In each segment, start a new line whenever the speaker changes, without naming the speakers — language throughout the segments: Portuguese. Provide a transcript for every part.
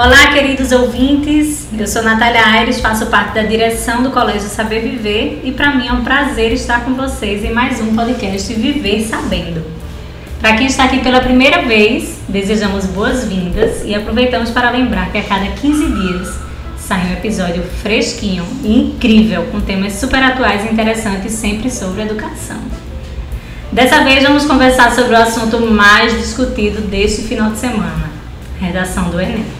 Olá, queridos ouvintes. Eu sou Natália Aires, faço parte da direção do Colégio Saber Viver e para mim é um prazer estar com vocês em mais um podcast Viver Sabendo. Para quem está aqui pela primeira vez, desejamos boas-vindas e aproveitamos para lembrar que a cada 15 dias sai um episódio fresquinho e incrível com temas super atuais e interessantes sempre sobre educação. Dessa vez vamos conversar sobre o assunto mais discutido deste final de semana, redação do Enem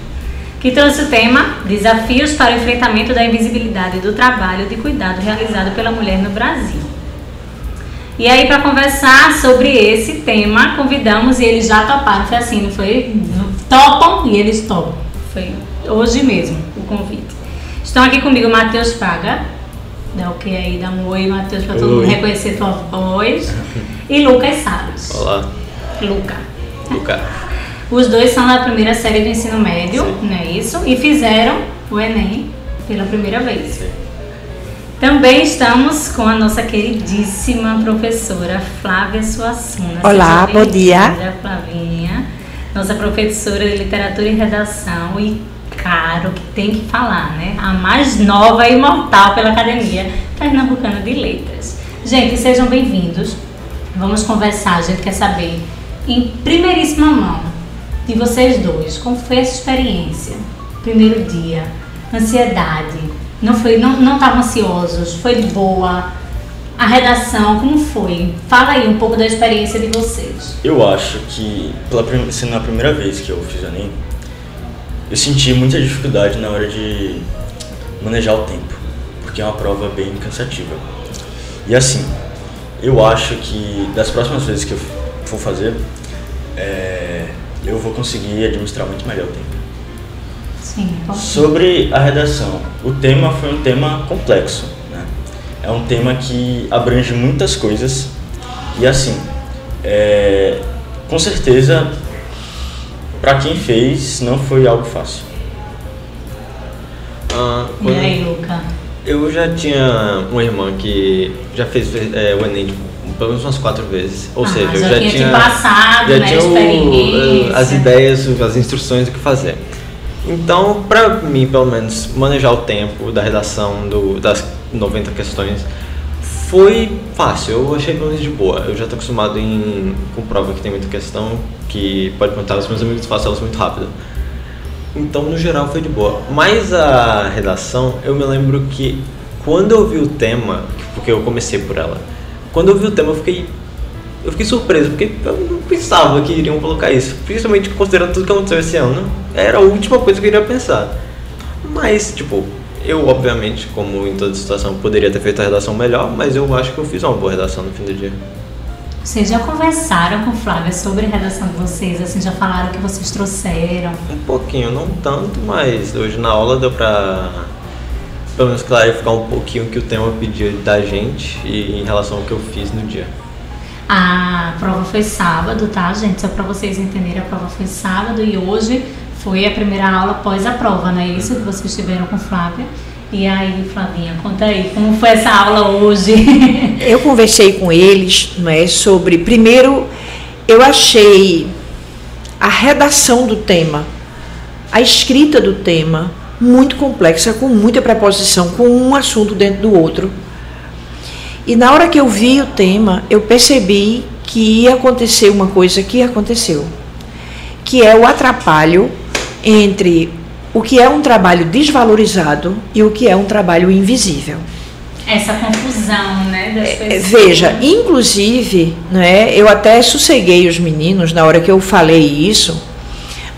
que trouxe o tema Desafios para o enfrentamento da invisibilidade do trabalho de cuidado realizado pela mulher no Brasil. E aí, para conversar sobre esse tema, convidamos e eles já toparam. Foi assim, não foi? Topam e eles topam. Foi hoje mesmo o convite. Estão aqui comigo Matheus Paga. Dá o que aí? Dá um oi, Matheus, para todo mundo reconhecer tua voz. E Lucas Salles.
Olá.
Luca.
Luca.
Os dois são da primeira série do ensino médio, Sim. não é isso? E fizeram o Enem pela primeira vez. Sim. Também estamos com a nossa queridíssima professora Flávia Suassuna.
Olá, bom dia.
Flavinha, nossa professora de literatura e redação e caro que tem que falar, né? A mais nova e imortal pela Academia Pernambucana de Letras. Gente, sejam bem-vindos. Vamos conversar, a gente quer saber em primeiríssima mão de vocês dois, como foi essa experiência? Primeiro dia, ansiedade, não foi, não, não estavam ansiosos, foi boa. A redação, como foi? Fala aí um pouco da experiência de vocês.
Eu acho que, pela, sendo a primeira vez que eu fiz Enem, eu senti muita dificuldade na hora de manejar o tempo, porque é uma prova bem cansativa. E assim, eu acho que das próximas vezes que eu for fazer, é, eu vou conseguir administrar muito melhor o tempo.
Sim,
Sobre a redação, o tema foi um tema complexo. Né? É um tema que abrange muitas coisas e assim, é, com certeza, para quem fez, não foi algo fácil.
Ah, e aí, Luca?
Eu já tinha uma irmã que já fez é, o Enem tipo, pelo menos umas quatro vezes. Ou ah, seja, eu já,
já
tinha,
passado, já
né,
tinha o,
as ideias, as instruções do que fazer. Então, para mim, pelo menos, manejar o tempo da redação do, das 90 questões foi fácil. Eu achei pelo menos de boa. Eu já estou acostumado em, com prova que tem muita questão, que pode contar os meus amigos faço elas muito rápido. Então, no geral, foi de boa. Mas a redação, eu me lembro que quando eu vi o tema, porque eu comecei por ela, quando eu vi o tema, eu fiquei eu fiquei surpreso, porque eu não pensava que iriam colocar isso, principalmente considerando tudo que aconteceu esse ano. Era a última coisa que eu iria pensar. Mas, tipo, eu, obviamente, como em toda situação, poderia ter feito a redação melhor, mas eu acho que eu fiz uma boa redação no fim do dia.
Vocês já conversaram com Flávia sobre a redação de vocês? Assim, já falaram o que vocês trouxeram?
Um pouquinho, não tanto, mas hoje na aula deu pra pelo menos clarificar um pouquinho o que o tema pediu da gente e em relação ao que eu fiz no dia.
A prova foi sábado, tá, gente? Só para vocês entenderem, a prova foi sábado e hoje foi a primeira aula após a prova, não é isso que vocês tiveram com Flávia? E aí, Flavinha, conta aí, como foi essa aula hoje?
eu conversei com eles, não é, sobre primeiro eu achei a redação do tema, a escrita do tema, muito complexa, com muita preposição, com um assunto dentro do outro. E na hora que eu vi o tema, eu percebi que ia acontecer uma coisa que aconteceu, que é o atrapalho entre o que é um trabalho desvalorizado e o que é um trabalho invisível.
Essa confusão, né, das é, pessoas.
Veja, inclusive, né, eu até sosseguei os meninos na hora que eu falei isso,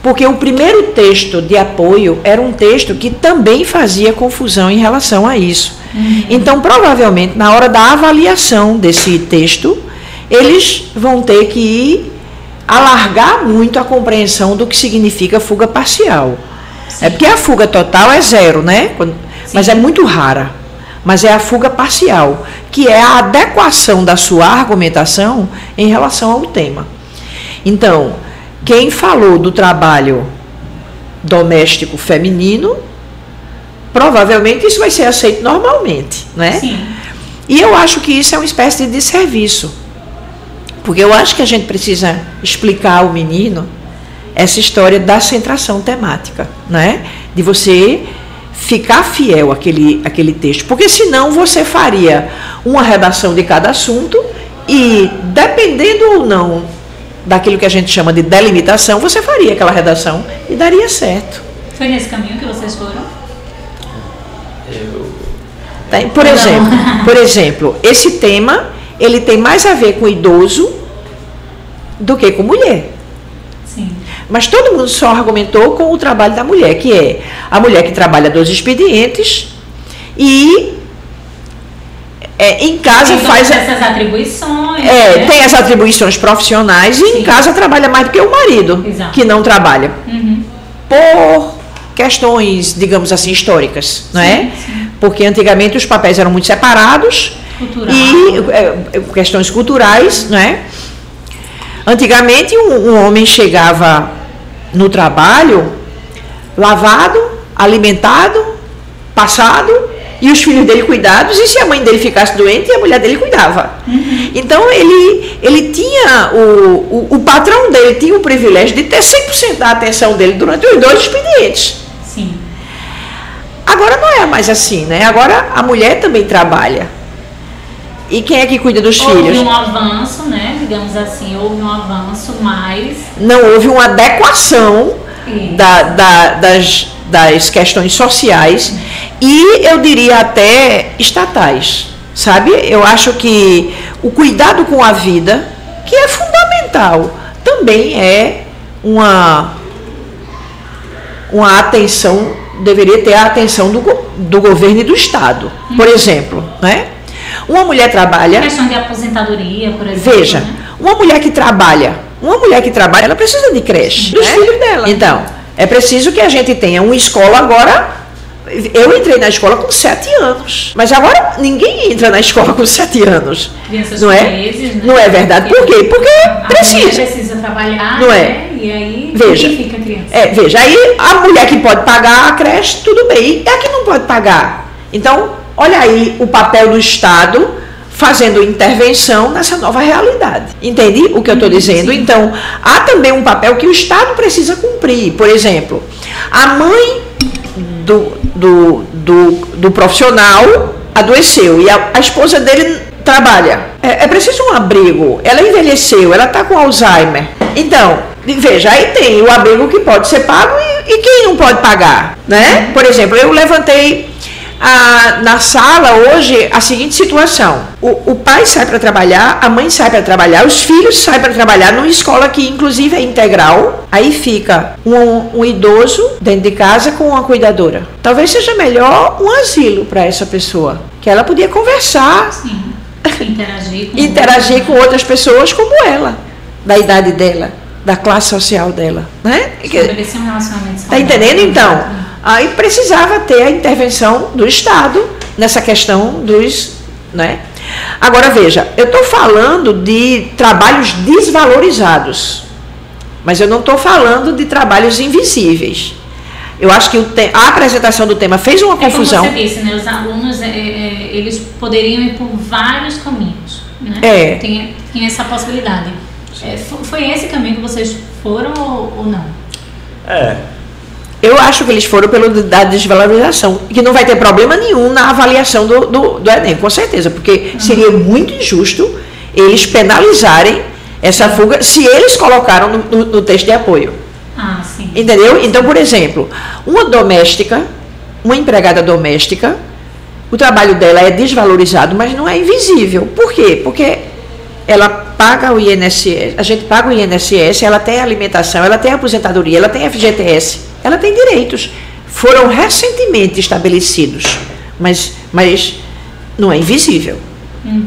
porque o primeiro texto de apoio era um texto que também fazia confusão em relação a isso. Uhum. Então, provavelmente, na hora da avaliação desse texto, eles vão ter que alargar muito a compreensão do que significa fuga parcial. Sim. É porque a fuga total é zero, né? Mas é muito rara. Mas é a fuga parcial, que é a adequação da sua argumentação em relação ao tema. Então, quem falou do trabalho doméstico feminino, provavelmente isso vai ser aceito normalmente, né?
Sim.
E eu acho que isso é uma espécie de desserviço. Porque eu acho que a gente precisa explicar ao menino essa história da centração temática, né? De você ficar fiel àquele, àquele texto, porque senão você faria uma redação de cada assunto e, dependendo ou não daquilo que a gente chama de delimitação, você faria aquela redação e daria certo.
Foi nesse caminho que vocês foram?
Eu,
Tá? Por
Não.
exemplo, por exemplo, esse tema ele tem mais a ver com idoso do que com mulher.
Sim.
Mas todo mundo só argumentou com o trabalho da mulher, que é a mulher que trabalha dos expedientes e é, em casa
Tem
faz.
essas atribuições.
É,
né?
tem as atribuições profissionais e em
Sim.
casa trabalha mais do que o marido,
Exato.
que não trabalha.
Uhum.
Por questões, digamos assim, históricas, não é? Porque antigamente os papéis eram muito separados
Cultural.
e é, é, questões culturais, não é? Antigamente um, um homem chegava no trabalho lavado, alimentado, passado e os filhos dele cuidados e se a mãe dele ficasse doente a mulher dele cuidava. Então ele ele tinha o, o, o patrão dele tinha o privilégio de ter 100% da atenção dele durante os dois expedientes.
Sim.
Agora não é mais assim, né? Agora a mulher também trabalha. E quem é que cuida dos
Houve
filhos?
um avanço, né? Digamos assim, houve um avanço, mas.
Não houve uma adequação da- da- das, das questões sociais e eu diria até estatais, sabe? Eu acho que o cuidado com a vida, que é fundamental, também é uma, uma atenção, deveria ter a atenção do, do governo e do Estado. Por exemplo, né? Uma mulher trabalha.
Questão de aposentadoria, por exemplo.
Veja,
né?
uma mulher que trabalha, uma mulher que trabalha, ela precisa de creche.
Dos
né?
filhos dela.
Então, é preciso que a gente tenha uma escola agora. Eu entrei na escola com sete anos. Mas agora ninguém entra na escola com sete anos.
Crianças
Não é?
felizes, né?
Não é verdade. Por quê? Porque
a mulher
precisa.
precisa trabalhar,
Não é?
né? E aí
Veja.
fica a criança.
É, veja, aí a mulher que pode pagar a creche, tudo bem. E a que não pode pagar? Então, olha aí o papel do Estado fazendo intervenção nessa nova realidade. Entende o que eu estou dizendo? Então, há também um papel que o Estado precisa cumprir. Por exemplo, a mãe do, do, do, do profissional adoeceu e a, a esposa dele trabalha. É, é preciso um abrigo. Ela envelheceu, ela está com Alzheimer. Então, veja, aí tem o abrigo que pode ser pago e, e quem não pode pagar, né? Por exemplo, eu levantei a- na sala hoje a seguinte situação: o, o pai sai para trabalhar, a mãe sai para trabalhar, os filhos saem para trabalhar numa escola que inclusive é integral. Aí fica um, um idoso dentro de casa com uma cuidadora. Talvez seja melhor um asilo para essa pessoa, que ela podia conversar,
Sim. Interagir com
interagir com outras pessoas como ela, da idade dela, da classe social dela, né?
Estabelecer um relacionamento
Tá
saudável.
entendendo então? Aí precisava ter a intervenção do Estado nessa questão dos. Né? Agora veja, eu estou falando de trabalhos desvalorizados, mas eu não estou falando de trabalhos invisíveis. Eu acho que o te- a apresentação do tema fez uma
É como
confusão.
você disse, né? Os alunos, é, é, eles poderiam ir por vários caminhos, né?
É.
Tem, tem essa possibilidade. É, fo- foi esse caminho que vocês foram ou, ou não?
É,
Eu acho que eles foram pelo da desvalorização, que não vai ter problema nenhum na avaliação do, do, do Enem, com certeza, porque seria muito injusto eles penalizarem essa fuga se eles colocaram no, no- no texto de apoio.
Ah, sim.
Entendeu? Então, por exemplo, uma doméstica, uma empregada doméstica, o trabalho dela é desvalorizado, mas não é invisível. Por quê? Porque ela paga o INSS, a gente paga o INSS, ela tem alimentação, ela tem aposentadoria, ela tem FGTS, ela tem direitos. Foram recentemente estabelecidos, mas, mas não é invisível.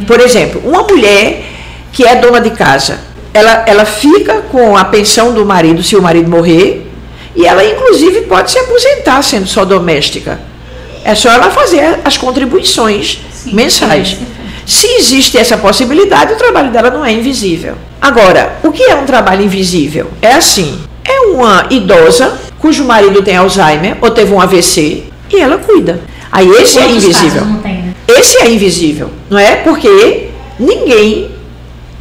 Por exemplo, uma mulher que é dona de casa, ela, ela fica com a pensão do marido se o marido morrer, e ela inclusive pode se aposentar sendo só doméstica. É só ela fazer as contribuições
Sim,
mensais. Se existe essa possibilidade, o trabalho dela não é invisível. Agora, o que é um trabalho invisível? É assim: é uma idosa cujo marido tem Alzheimer ou teve um AVC e ela cuida. Aí esse é invisível.
tem, né?
Esse é invisível, não é? Porque ninguém,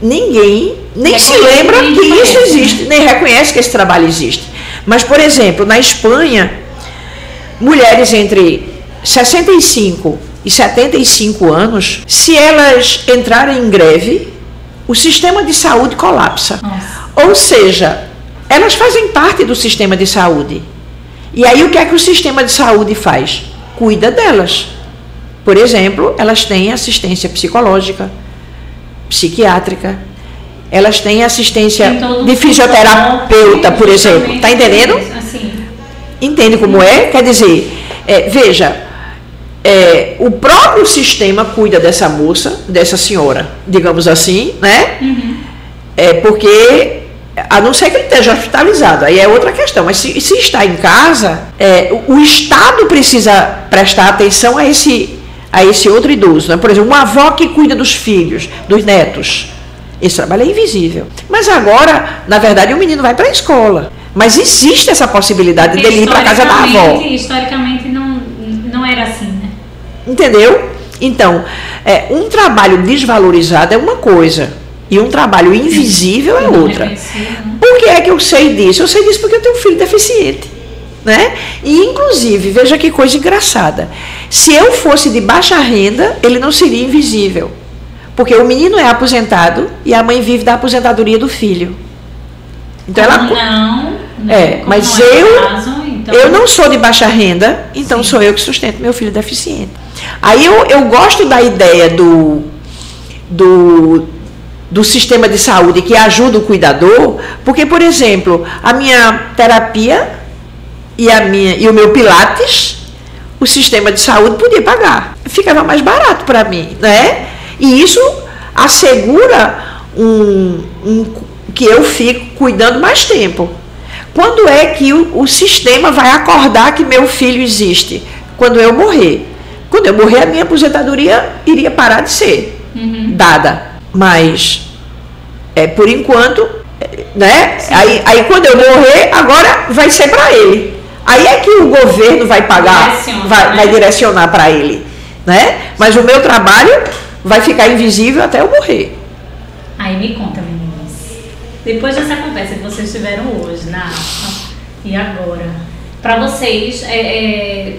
ninguém nem
É
se lembra que isso
conhece, né?
existe, nem reconhece que esse trabalho existe. Mas, por exemplo, na Espanha, mulheres entre 65 e 75 anos, se elas entrarem em greve, o sistema de saúde colapsa.
Nossa.
Ou seja, elas fazem parte do sistema de saúde. E aí o que é que o sistema de saúde faz? Cuida delas. Por exemplo, elas têm assistência psicológica, psiquiátrica, elas têm assistência de fisioterapeuta, por exemplo.
justamente
Tá entendendo?
Assim,
Entende como é? Quer dizer, é, veja, é, o próprio sistema cuida dessa moça, dessa senhora, digamos assim, né? É porque, a não ser que ele esteja hospitalizado, aí é outra questão. Mas se, se está em casa, é, o, o Estado precisa prestar atenção a esse, a esse outro idoso. Né? Por exemplo, uma avó que cuida dos filhos, dos netos. Esse trabalho é invisível. Mas agora, na verdade, o menino vai para a escola. Mas existe essa possibilidade
porque
dele ir para a casa da avó.
historicamente- Historicamente não, não era assim, né?
Entendeu? Então, é, um trabalho desvalorizado é uma coisa e um trabalho invisível é outra. Por que é que eu sei disso? Eu sei disso porque eu tenho um filho deficiente. Né? E, inclusive, veja que coisa engraçada. Se eu fosse de baixa renda, ele não seria invisível. Porque o menino é aposentado e a mãe vive da aposentadoria do filho. Então, ela,
Como não, né?
É, mas
não é o
eu-
caso, então-
eu não sou de baixa renda, então
Sim.
sou eu que sustento meu filho deficiente. Aí eu, eu gosto da ideia do, do, do sistema de saúde que ajuda o cuidador, porque, por exemplo, a minha terapia e, a minha, e o meu Pilates, o sistema de saúde podia pagar. Ficava mais barato para mim, né? E isso assegura um, um, que eu fico cuidando mais tempo. Quando é que o, o sistema vai acordar que meu filho existe? Quando eu morrer. Quando eu morrer, a minha aposentadoria iria parar de ser dada. Mas, é, por enquanto, né? Aí, aí quando eu morrer, agora vai ser para ele. Aí é que o governo vai pagar,
Direciona,
vai,
né?
vai direcionar para ele, né? Mas o meu trabalho vai ficar invisível até eu morrer.
Aí me conta, meninas. Depois dessa conversa que vocês tiveram hoje na e agora, para vocês, é, é,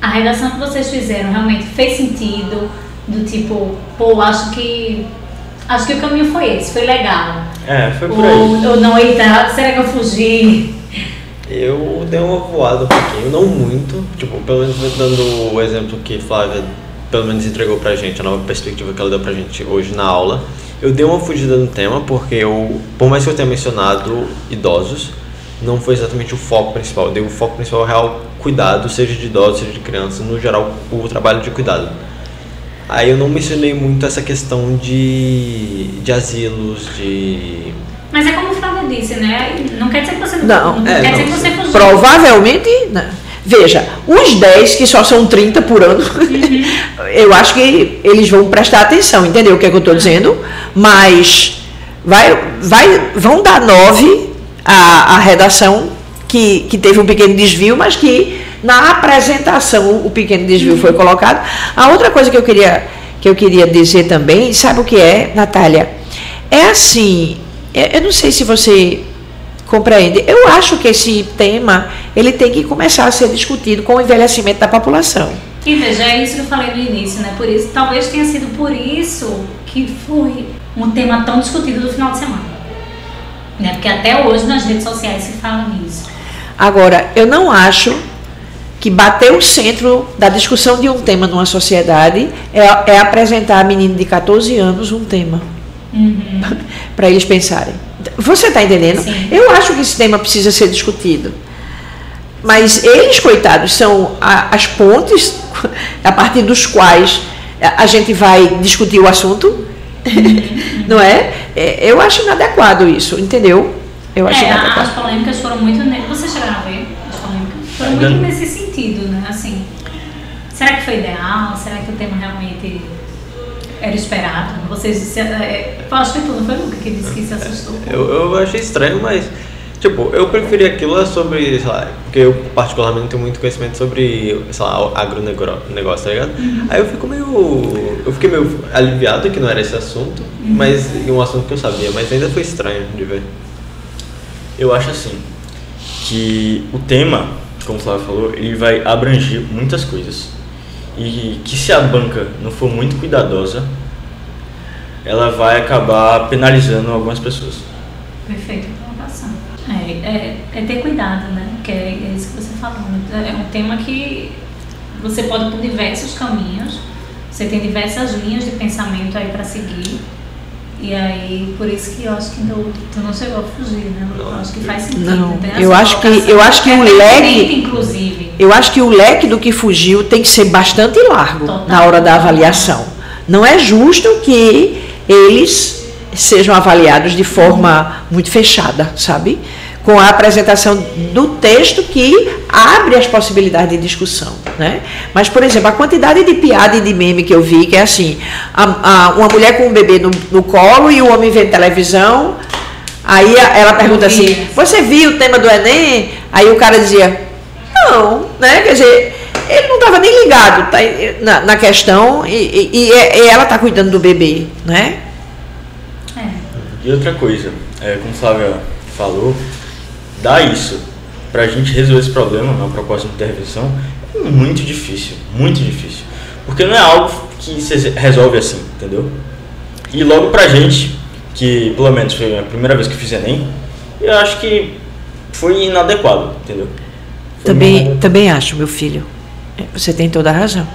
a redação que vocês fizeram realmente fez sentido? Do tipo, pô, acho que acho que o caminho foi esse, foi legal.
É, foi por aí.
Ou, ou não, eita, será que eu fugi?
Eu dei uma voada um pouquinho, não muito. Tipo, pelo menos dando o exemplo que Flávia pelo menos entregou pra gente, a nova perspectiva que ela deu pra gente hoje na aula. Eu dei uma fugida no tema porque eu, por mais que eu tenha mencionado idosos, não foi exatamente o foco principal. Eu dei o foco principal real cuidado, seja de idosos, seja de crianças, no geral o trabalho de cuidado. Aí eu não mencionei muito essa questão de, de asilos, de
Mas é como o Flávio disse, né? Não quer dizer que você
Não,
não
é,
quer
não,
dizer que você fugiu.
Provavelmente. Né? Veja, os 10 que só são 30 por ano, eu acho que eles vão prestar atenção, entendeu o que, é que eu estou dizendo? Mas vai, vai, vão dar 9 à, à redação que, que teve um pequeno desvio, mas que na apresentação o pequeno desvio foi colocado. A outra coisa que eu queria, que eu queria dizer também, sabe o que é, Natália? É assim, eu eu não sei se você Compreende? Eu acho que esse tema ele tem que começar a ser discutido com o envelhecimento da população.
E veja, é isso que eu falei no início, né? Por isso, talvez tenha sido por isso que foi um tema tão discutido no final de semana. Né? Porque até hoje nas redes sociais se fala nisso.
Agora, eu não acho que bater o centro da discussão de um tema numa sociedade é, é apresentar a menino de 14 anos um tema para eles pensarem. Você está entendendo?
Sim.
Eu acho que esse tema precisa ser discutido. Mas eles, coitados, são a- as pontes a partir dos quais a gente vai discutir o assunto. Não é? É, Eu acho inadequado isso, entendeu? Eu acho
É,
inadequado.
as polêmicas foram muito. ne- Vocês chegaram a ver as polêmicas? Foram muito nesse sentido, né? Assim, será que foi ideal? Será que o tema realmente era esperado? Vocês disseram. É, eu acho que tu não foi Luca que disse que se assustou.
Eu, eu achei estranho, mas Tipo, eu preferi aquilo sobre, sei lá, porque eu particularmente não tenho muito conhecimento sobre, sei lá, agronegócio, tá ligado? Uhum. Aí eu fico meio. Eu fiquei meio aliviado que não era esse assunto, uhum. mas um assunto que eu sabia, mas ainda foi estranho de ver.
Eu acho assim, que o tema, como o Flávio falou, ele vai abranger muitas coisas. E que se a banca não for muito cuidadosa, ela vai acabar penalizando algumas pessoas.
Perfeito é, é, é, ter cuidado, né? Que é, é, isso que você falou. É um tema que você pode por diversos caminhos, você tem diversas linhas de pensamento aí para seguir. E aí, por isso que eu acho que tu, tu não chegou a fugir, né? Eu acho que faz sentido.
Não, eu acho que eu acho que o leque,
inclusive.
eu acho que o leque do que fugiu tem que ser bastante largo Total. na hora da avaliação. Não é justo que eles sejam avaliados de forma muito fechada, sabe? Com a apresentação do texto que abre as possibilidades de discussão, né? Mas, por exemplo, a quantidade de piada e de meme que eu vi, que é assim, a, a, uma mulher com um bebê no, no colo e o homem vê televisão, aí ela pergunta assim, você viu o tema do Enem? Aí o cara dizia, não, né? Quer dizer, ele não estava nem ligado tá, na, na questão e, e, e, ela está cuidando do bebê, né?
E outra coisa, é, como o Flávia falou, dar isso para a gente resolver esse problema na proposta de intervenção é muito difícil, muito difícil. Porque não é algo que se resolve assim, entendeu? E logo pra gente, que pelo menos foi a primeira vez que fiz Enem, eu acho que foi inadequado, entendeu?
Foi também, também acho, meu filho. Você tem toda a razão.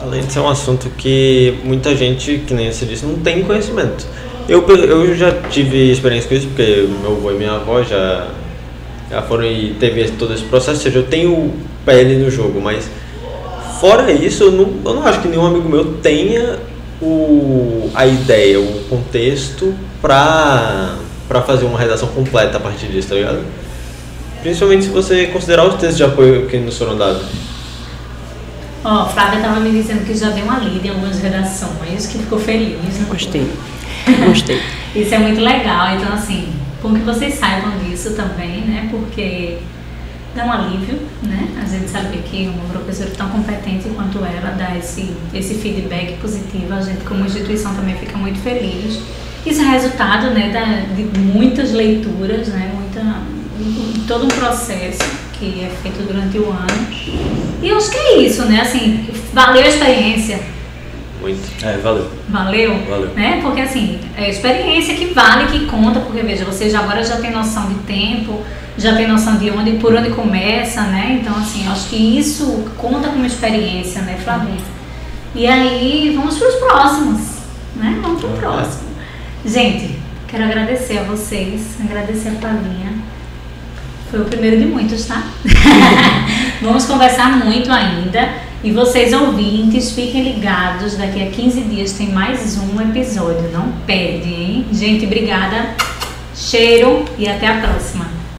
Além de ser um assunto que muita gente, que nem você disse, não tem conhecimento. Eu, eu já tive experiência com isso, porque meu avô e minha avó já, já foram e teve todo esse processo, ou seja, eu tenho pele no jogo, mas fora isso, eu não, eu não acho que nenhum amigo meu tenha o, a ideia, o contexto pra, pra fazer uma redação completa a partir disso, tá ligado? Principalmente se você considerar os textos de apoio que nos foram dados.
Ó, oh, Flávia estava me dizendo que já deu uma lida em algumas redações, que ficou feliz. Né?
Gostei. Gostei.
Isso é muito legal. Então, assim, bom que vocês saibam disso também, né? Porque dá um alívio, né? A gente saber que uma professora tão competente quanto ela dá esse, esse feedback positivo. A gente, como instituição, também fica muito feliz. Isso é resultado, né, da, de muitas leituras, né? Muita, todo um processo que é feito durante o ano. E eu acho que é isso, né? Assim, valeu a experiência
muito. É, valeu.
Valeu?
Valeu.
Né? Porque assim, é experiência que vale, que conta, porque veja, você já agora já tem noção de tempo, já tem noção de onde, por onde começa, né? Então, assim, acho que isso conta como experiência, né, Flavinha? E aí, vamos para os próximos, né? Vamos para o próximo. Gente, quero agradecer a vocês, agradecer a Flavinha. Foi o primeiro de muitos, tá? vamos conversar muito ainda. E vocês ouvintes, fiquem ligados, daqui a 15 dias tem mais um episódio, não perde, hein? Gente, obrigada, cheiro e até a próxima.